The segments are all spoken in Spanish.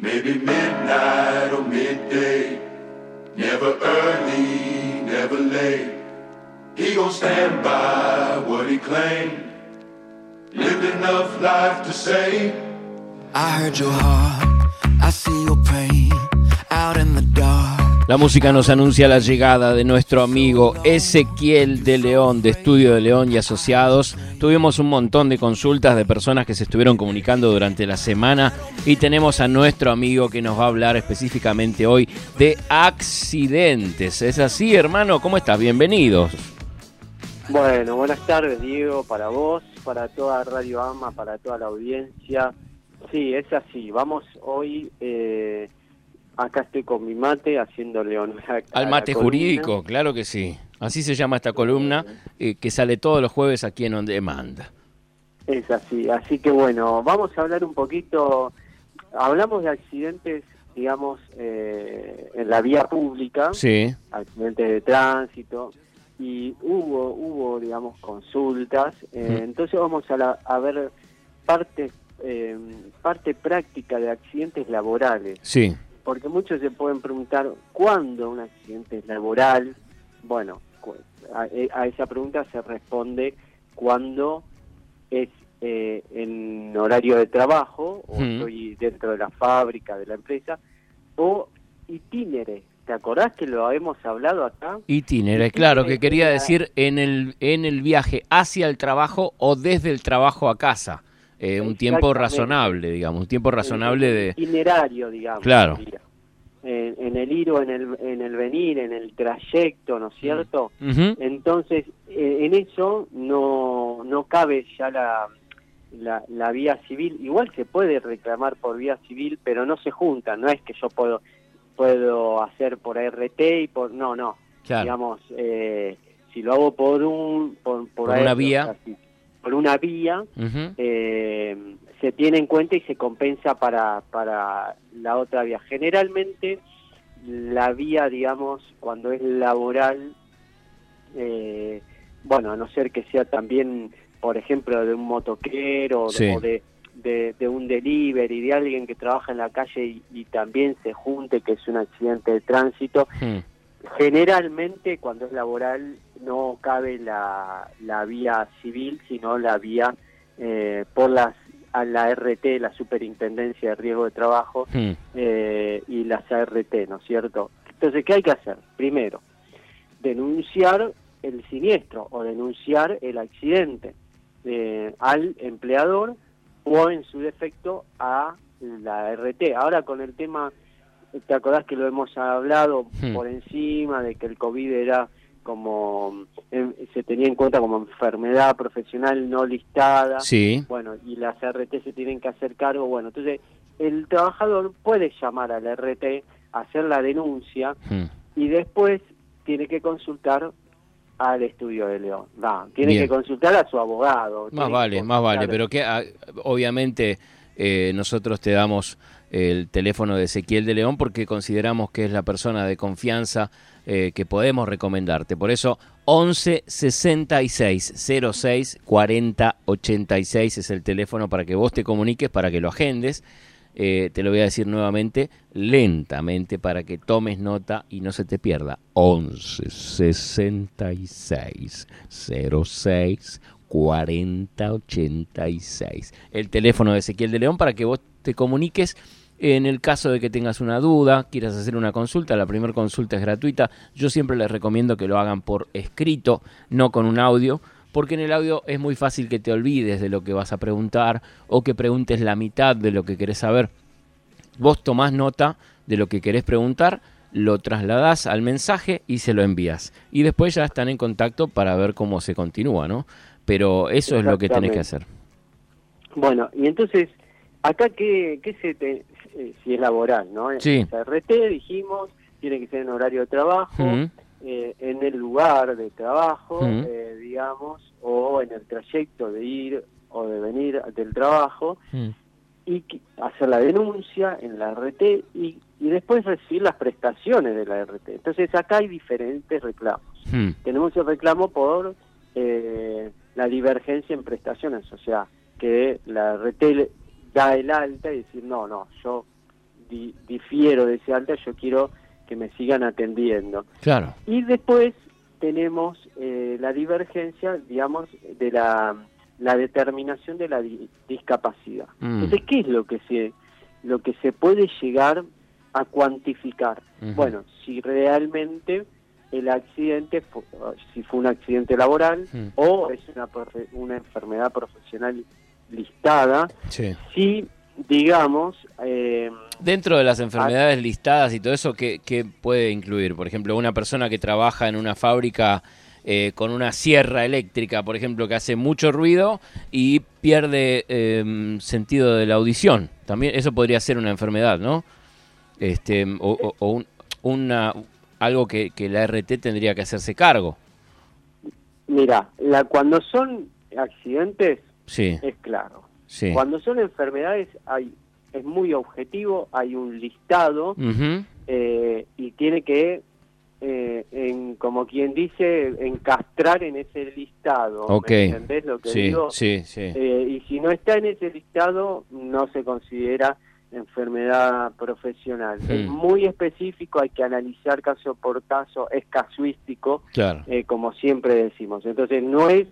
Maybe midnight or midday. Never early, never late. He gon' stand by what he claimed. Lived enough life to say. I heard your heart, I see La música nos anuncia la llegada de nuestro amigo Ezequiel de León, de Estudio de León y Asociados. Tuvimos un montón de consultas de personas que se estuvieron comunicando durante la semana y tenemos a nuestro amigo que nos va a hablar específicamente hoy de accidentes. ¿Es así, hermano? ¿Cómo estás? Bienvenidos. Bueno, buenas tardes, Diego, para vos, para toda Radio Ama, para toda la audiencia. Sí, es así. Vamos hoy... Eh, Acá estoy con mi mate haciéndole honor a, Al mate jurídico, claro que sí. Así se llama esta columna eh, que sale todos los jueves aquí en On Demand. Es así, así que bueno, vamos a hablar un poquito, hablamos de accidentes, digamos, eh, en la vía pública, Sí, accidentes de tránsito, y hubo, hubo digamos, consultas, eh, entonces vamos a, la- a ver parte, eh, parte práctica de accidentes laborales. sí. Porque muchos se pueden preguntar cuándo un accidente es laboral. Bueno, a, e- a esa pregunta se responde cuando es eh, en horario de trabajo, o Hmm. estoy dentro de la fábrica, de la empresa, o itinere. ¿Te acordás que lo hemos hablado acá? Itinere, claro, que quería decir en el, en el viaje hacia el trabajo o desde el trabajo a casa. Eh, un tiempo razonable, digamos, un tiempo razonable de... Itinerario, digamos. Claro. En, en el ir o en el, en el venir, en el trayecto, ¿no es cierto? Ujú, Entonces, eh, en eso no, no cabe ya la, la, la vía civil. Igual se puede reclamar por vía civil, pero no se juntan. No es que yo puedo puedo hacer por RT y por... No, no. Claro. Digamos, eh, si lo hago por un... Por, Por una vía. o sea, si- por una vía, eh, se tiene en cuenta y se compensa para, para la otra vía. Generalmente la vía, digamos, cuando es laboral, eh, bueno, a no ser que sea también, por ejemplo, de un motoquero o de- Sí. o de, de, de un delivery, de alguien que trabaja en la calle y, y también se junte, que es un accidente de tránsito, Hmm. Generalmente cuando es laboral no cabe la, la vía civil, sino la vía eh, por las, a la RT, la Superintendencia de Riesgo de Trabajo, Hmm. eh, y las ART, ¿no es cierto? Entonces, ¿qué hay que hacer? Primero, denunciar el siniestro o denunciar el accidente eh, al empleador o en su defecto a la RT. Ahora con el tema, ¿te acordás que lo hemos hablado Hmm. por encima de que el COVID era como, em, se tenía en cuenta como enfermedad profesional no listada? Sí, bueno, y las RT se tienen que hacer cargo, bueno, entonces el trabajador puede llamar a la RT, hacer la denuncia hmm. y después tiene que consultar al estudio de León. No, tiene Bien. que consultar a su abogado. Más vale, más vale, pero que ah, obviamente eh, nosotros te damos el teléfono de Ezequiel de León porque consideramos que es la persona de confianza eh, que podemos recomendarte. Por eso 11 66 06 40 86 es el teléfono para que vos te comuniques, para que lo agendes. Eh, te lo voy a decir nuevamente, lentamente, para que tomes nota y no se te pierda. 11 66 06 40 86. El teléfono de Ezequiel de León para que vos te comuniques en el caso de que tengas una duda, quieras hacer una consulta. La primera consulta es gratuita. Yo siempre les recomiendo que lo hagan por escrito, no con un audio. Porque en el audio es muy fácil que te olvides de lo que vas a preguntar o que preguntes la mitad de lo que querés saber vos tomás nota de lo que querés preguntar, lo trasladás al mensaje y se lo envías. Y después ya están en contacto para ver cómo se continúa, ¿no? Pero eso es lo que tenés que hacer. Bueno, y entonces, acá, ¿qué, qué se te, eh, si es laboral, ¿no? Sí. Es RT, dijimos, tiene que ser en horario de trabajo, eh, en el lugar de trabajo, eh, digamos, o en el trayecto de ir o de venir del trabajo, y hacer la denuncia en la RT y, y después recibir las prestaciones de la RT. Entonces acá hay diferentes reclamos. Tenemos el reclamo por eh, la divergencia en prestaciones, o sea, que la RT da el alta y decir, no, no, yo di- difiero de ese alta, yo quiero que me sigan atendiendo. Claro. Y después tenemos eh, la divergencia, digamos, de la, la determinación de la di- discapacidad. Mm. Entonces, ¿qué es lo que se lo que se puede llegar a cuantificar? Bueno, si realmente el accidente, si fue un accidente laboral Mm. o es una, profe- una enfermedad profesional listada, Sí. si, digamos, eh, Dentro de las enfermedades listadas y todo eso, ¿qué, qué puede incluir? Por ejemplo, una persona que trabaja en una fábrica eh, con una sierra eléctrica, por ejemplo, que hace mucho ruido y pierde eh, sentido de la audición. También eso podría ser una enfermedad, ¿no? Este, o o- o un- una, algo que, que la RT tendría que hacerse cargo. mira, la, cuando son accidentes Sí, es claro. sí. Cuando son enfermedades hay es muy objetivo, hay un listado eh, y tiene que, eh, en, como quien dice, encastrar en ese listado. Ok. ¿Me entendés lo que Sí, digo? sí, sí. Eh, y si no está en ese listado, no se considera enfermedad profesional. Es Hmm. muy específico, hay que analizar caso por caso, es casuístico, Claro. eh, como siempre decimos. Entonces no es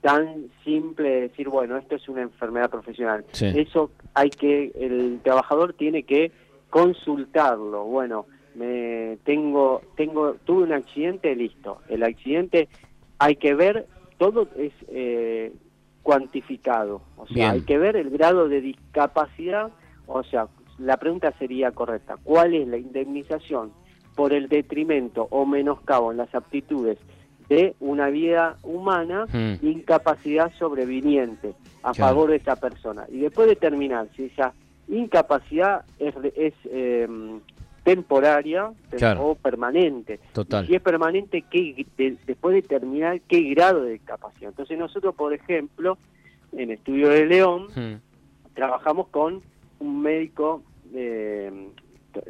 tan simple decir, bueno, esto es una enfermedad profesional. Sí. Eso hay que, el trabajador tiene que consultarlo. Bueno, me tengo, tengo, tuve un accidente, listo. El accidente hay que ver, todo es eh, cuantificado. O sea, Bien. hay que ver el grado de discapacidad. O sea, la pregunta sería correcta. ¿Cuál es la indemnización por el detrimento o menoscabo en las aptitudes de una vida humana, Hmm. incapacidad sobreviniente a Claro. favor de esa persona? Y después determinar si esa incapacidad es, es eh, temporaria Claro. o permanente. Total. Si es permanente, ¿qué, de- después determinar qué grado de discapacidad. Entonces nosotros, por ejemplo, en Estudio de León, Hmm. trabajamos con un médico, eh,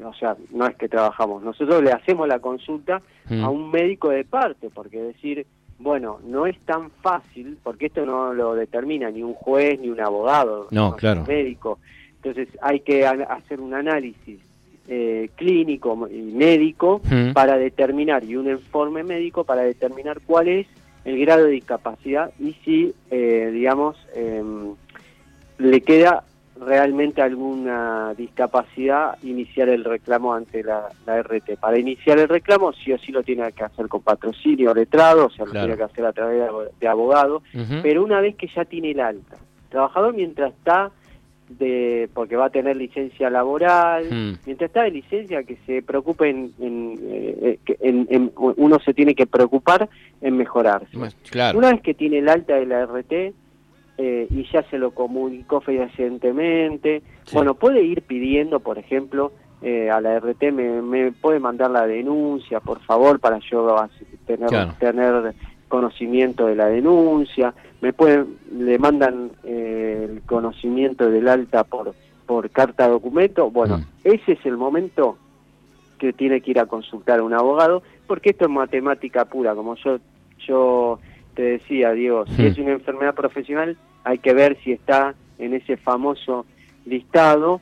o sea, no es que trabajamos, nosotros le hacemos la consulta Mm. a un médico de parte, porque decir, bueno, no es tan fácil, porque esto no lo determina ni un juez ni un abogado, No, claro. un médico. Entonces hay que hacer un análisis eh, clínico y médico Mm. para determinar, y un informe médico para determinar cuál es el grado de discapacidad y si, eh, digamos, em, le queda realmente alguna discapacidad iniciar el reclamo ante la, la RT. Para iniciar el reclamo sí o sí lo tiene que hacer con patrocinio letrado, o sea, lo Claro. tiene que hacer a través de, abo- de abogado, pero una vez que ya tiene el alta. El trabajador mientras está de porque va a tener licencia laboral, Mm. mientras está de licencia que se preocupe en, en, eh, en- en- uno se tiene que preocupar en mejorarse. Bueno, Claro. Una vez que tiene el alta de la RT eh, y ya se lo comunicó fehacientemente, Sí. bueno, puede ir pidiendo, por ejemplo, eh, a la RT, me, me puede mandar la denuncia, por favor, para yo tener, Claro. tener conocimiento de la denuncia, me pueden, le mandan eh, el conocimiento del alta por, por carta documento, bueno, Mm. ese es el momento que tiene que ir a consultar a un abogado, porque esto es matemática pura, como yo yo te decía, Diego, si Hmm. es una enfermedad profesional, hay que ver si está en ese famoso listado,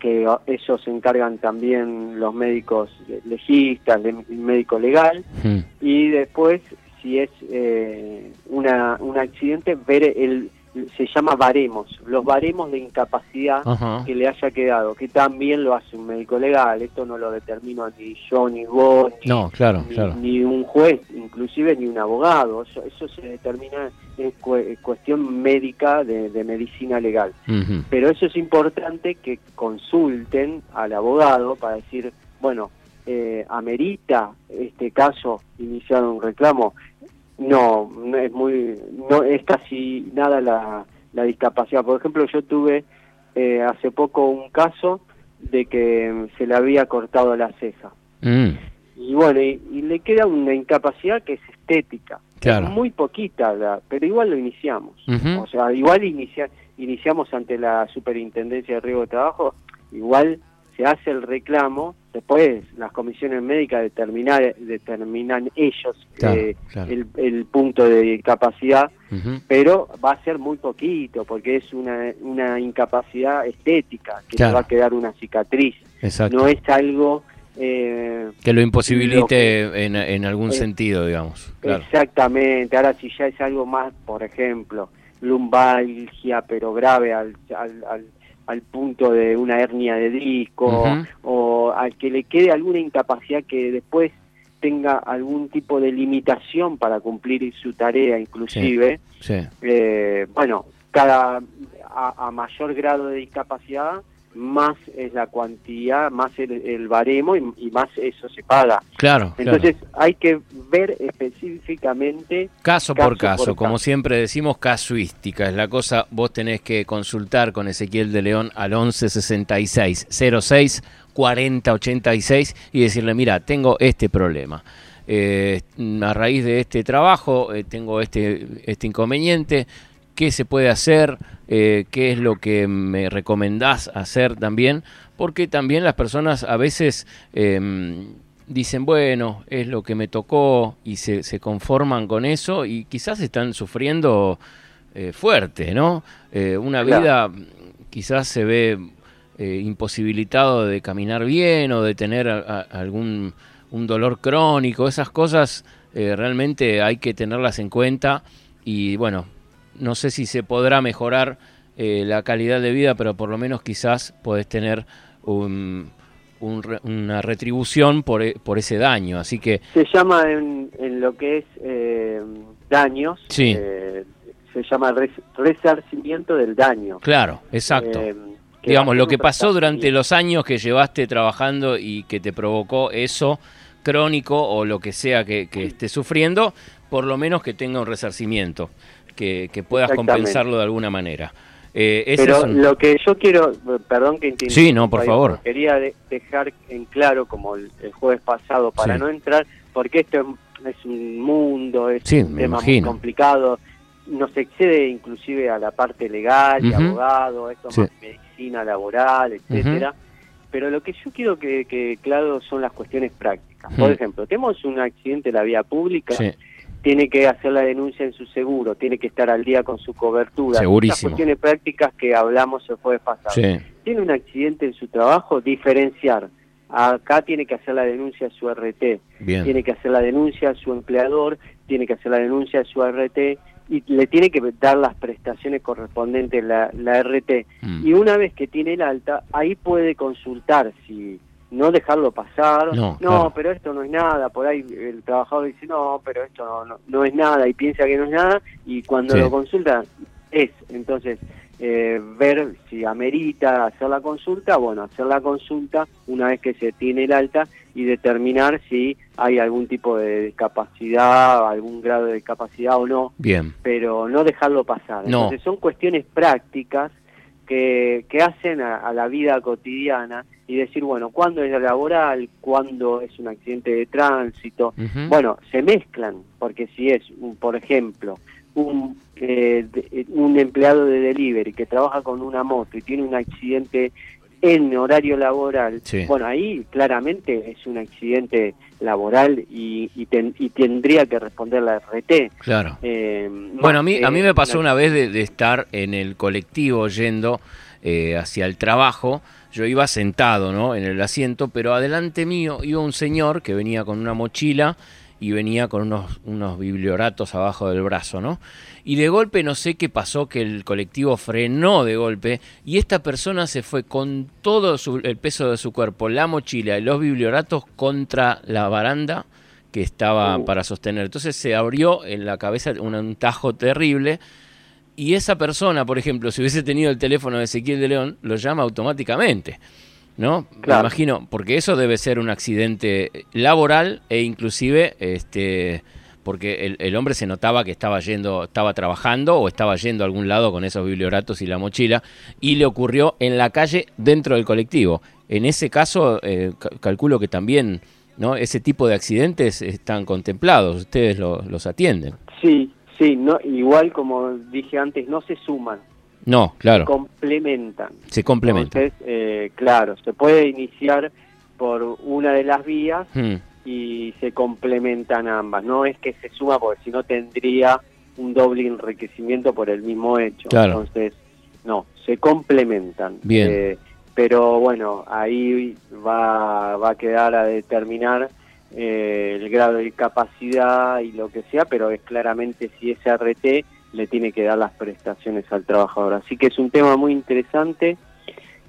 que eso se encargan también los médicos legistas, el médico legal, Mm. y después, si es eh, una, un accidente, ver el, se llama baremos, los baremos de incapacidad Ajá. que le haya quedado, que también lo hace un médico legal, esto no lo determino ni yo, ni vos, ni, No, claro, ni, claro. ni un juez, inclusive ni un abogado, eso, eso se determina en cue- cuestión médica de, de medicina legal. Pero eso es importante que consulten al abogado para decir, bueno, eh, ¿amerita este caso iniciar un reclamo? No, no es muy, no es casi nada la, la discapacidad. Por ejemplo, yo tuve eh, hace poco un caso de que mm, se le había cortado la ceja. Mm. Y bueno, y, y le queda una incapacidad que es estética. Claro. Es muy poquita, la- pero igual lo iniciamos. O sea, igual inicia, iniciamos ante la Superintendencia de Riesgo de Trabajo, igual se hace el reclamo, después las comisiones médicas determinar, determinan ellos Claro, eh, claro. El, el punto de discapacidad, Ujú. pero va a ser muy poquito, porque es una, una incapacidad estética, que Claro. va a quedar una cicatriz. Exacto. No es algo... eh, que lo imposibilite lo que- en, en algún Eh, sentido, digamos. Exactamente, ahora si ya es algo más, por ejemplo, lumbalgia, pero grave al, al, al, al punto de una hernia de disco, o al que le quede alguna incapacidad que después tenga algún tipo de limitación para cumplir su tarea, inclusive, Sí. eh, bueno, cada a, a mayor grado de discapacidad, más es la cuantía, más el, el baremo y, y más eso se paga. Claro, claro. Entonces hay que ver específicamente Caso, caso por caso, por como caso. siempre decimos, casuística es la cosa. Vos tenés que consultar con Ezequiel de León al 1166 06 40 86 y decirle, mira, tengo este problema. Eh, a raíz de este trabajo eh, tengo este, este inconveniente. ¿Qué se puede hacer? Eh, ¿Qué es lo que me recomendás hacer también? Porque también las personas a veces em, dicen, bueno, es lo que me tocó y se, se conforman con eso y quizás están sufriendo eh, fuerte, ¿no? Eh, una Claro. vida quizás se ve imposibilitado de caminar bien o de tener a- a- algún un dolor crónico, esas cosas realmente hay que tenerlas en cuenta y bueno, no sé si se podrá mejorar eh, la calidad de vida, pero por lo menos quizás podés tener un- un una retribución por, e- por ese daño. Así que se llama en, en lo que es eh, daños, Sí. eh, se llama res- resarcimiento del daño. Claro, exacto. Eh, Digamos, lo que pasó durante los años que llevaste trabajando y que te provocó eso crónico o lo que sea que, que estés sufriendo, por lo menos que tenga un resarcimiento, que, que puedas compensarlo de alguna manera. Eh, Pero lo que yo quiero, perdón que te Sí, no, por favor. Quería de- dejar en claro, como el, el jueves pasado, para Sí. no entrar, porque esto es, es un mundo, es Sí, un tema muy complicado, nos excede inclusive a la parte legal, y Ujú. abogado, esto Sí. más medicina laboral, etcétera. Pero lo que yo quiero que, que claro son las cuestiones prácticas. Por ejemplo, tenemos un accidente en la vía pública, Sí, tiene que hacer la denuncia en su seguro, tiene que estar al día con su cobertura. Segurísimo. Cuestiones prácticas que hablamos el jueves pasado. sí, Tiene un accidente en su trabajo, diferenciar. Acá tiene que hacer la denuncia a su RT, bien. tiene que hacer la denuncia a su empleador, tiene que hacer la denuncia a su RT y le tiene que dar las prestaciones correspondientes la, la RT. Mm. Y una vez que tiene el alta, ahí puede consultar si no dejarlo pasar, No, claro. pero esto no es nada, por ahí el trabajador dice, no, pero esto no, no, no es nada y piensa que no es nada y cuando Sí. lo consulta es, entonces eh, ver si amerita hacer la consulta, bueno, hacer la consulta una vez que se tiene el alta y determinar si hay algún tipo de discapacidad, algún grado de discapacidad o no, Bien, pero no dejarlo pasar. No. Entonces son cuestiones prácticas que, que hacen a, a la vida cotidiana y decir, bueno, ¿cuándo es laboral? ¿Cuándo es un accidente de tránsito? Bueno, se mezclan, porque si es, un- por ejemplo, un, eh, de- un empleado de delivery que trabaja con una moto y tiene un accidente en horario laboral, Sí. bueno, ahí claramente es un accidente laboral y, y, ten- y tendría que responder la RT. claro. Eh, Bueno, a mí, a mí me pasó una- una vez de, de estar en el colectivo yendo eh, hacia el trabajo. Yo iba sentado ¿no? en el asiento, pero adelante mío iba un señor que venía con una mochila y venía con unos, unos biblioratos abajo del brazo, ¿no? Y de golpe no sé qué pasó, que el colectivo frenó de golpe y esta persona se fue con todo su- el peso de su cuerpo, la mochila y los biblioratos contra la baranda que estaba Uh. para sostener. Entonces se abrió en la cabeza un, un tajo terrible y esa persona, por ejemplo, si hubiese tenido el teléfono de Ezequiel de León, lo llama automáticamente. ¿No? Me imagino, porque eso debe ser un accidente laboral e inclusive este porque el, el hombre se notaba que estaba yendo, estaba trabajando o estaba yendo a algún lado con esos biblioratos y la mochila y le ocurrió en la calle dentro del colectivo. En ese caso, eh, ca- calculo que también ¿no? ese tipo de accidentes están contemplados, ustedes lo- los atienden. Sí, sí, no, igual como dije antes, no se suman. No, claro. complementan. Se complementan. Entonces, eh, claro, se puede iniciar por una de las vías Mm, y se complementan ambas. No es que se suma porque si no tendría un doble enriquecimiento por el mismo hecho. Claro. Entonces, no, se complementan. Bien. Eh, pero bueno, ahí va, va a quedar a determinar eh, el grado de capacidad y lo que sea, pero es claramente si es RT le tiene que dar las prestaciones al trabajador. Así que es un tema muy interesante.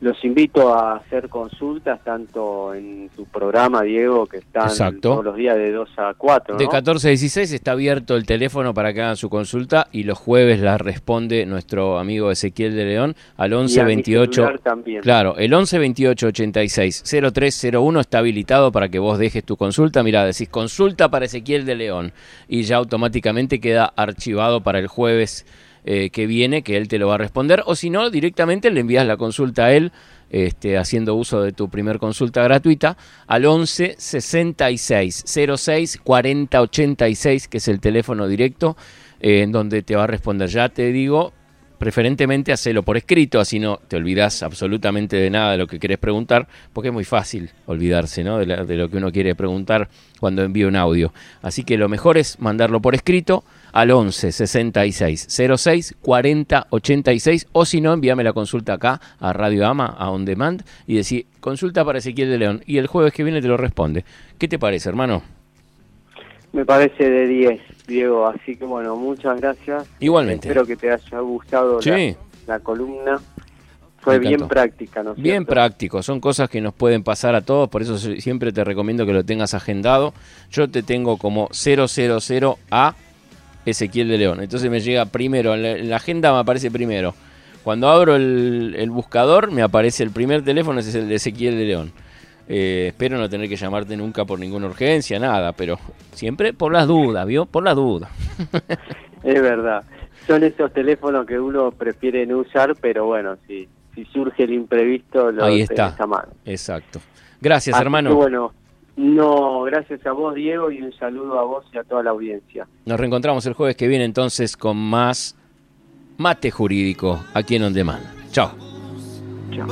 Los invito a hacer consultas tanto en tu programa, Diego, que están Exacto. todos los días de 2 a 4. De ¿no? 14 a 16 está abierto el teléfono para que hagan su consulta y los jueves la responde nuestro amigo Ezequiel de León al Y 11 a mi 28 celular también. Claro, el 11 28 86 0301 está habilitado para que vos dejes tu consulta. Mira, decís consulta para Ezequiel de León y ya automáticamente queda archivado para el jueves eh, que viene, que él te lo va a responder. O si no, directamente le envías la consulta a él, este, haciendo uso de tu primer consulta gratuita, al 11 66 06 40 86, que es el teléfono directo, eh, en donde te va a responder. Ya te digo, preferentemente hacelo por escrito, así no te olvidas absolutamente de nada de lo que querés preguntar, porque es muy fácil olvidarse ¿no? de, la- de lo que uno quiere preguntar cuando envía un audio. Así que lo mejor es mandarlo por escrito al 11 66 06 40 86 o si no, envíame la consulta acá a Radio Ama, a On Demand y decir consulta para Ezequiel de León y el jueves que viene te lo responde. ¿Qué te parece, hermano? Me parece de 10, Diego. Así que bueno, muchas gracias. Igualmente. Espero que te haya gustado la- Sí. la, columna. Fue bien práctica, ¿no Bien cierto? práctico, son cosas que nos pueden pasar a todos, por eso si- siempre te recomiendo que lo tengas agendado. Yo te tengo como 000 a Ezequiel de León, entonces me llega primero, en la, en la agenda me aparece primero. Cuando abro el, el buscador me aparece el primer teléfono, ese es el de Ezequiel de León. Eh, espero no tener que llamarte nunca por ninguna urgencia, nada, pero siempre por las dudas, ¿vio? Por las dudas. Es verdad. Son esos teléfonos que uno prefiere no usar, pero bueno, si, si surge el imprevisto, lo Ahí está. mano. Exacto. Gracias, Así hermano. bueno, no, gracias a vos, Diego, y un saludo a vos y a toda la audiencia. Nos reencontramos el jueves que viene entonces con más mate jurídico aquí en On Demand. Chao. Chao.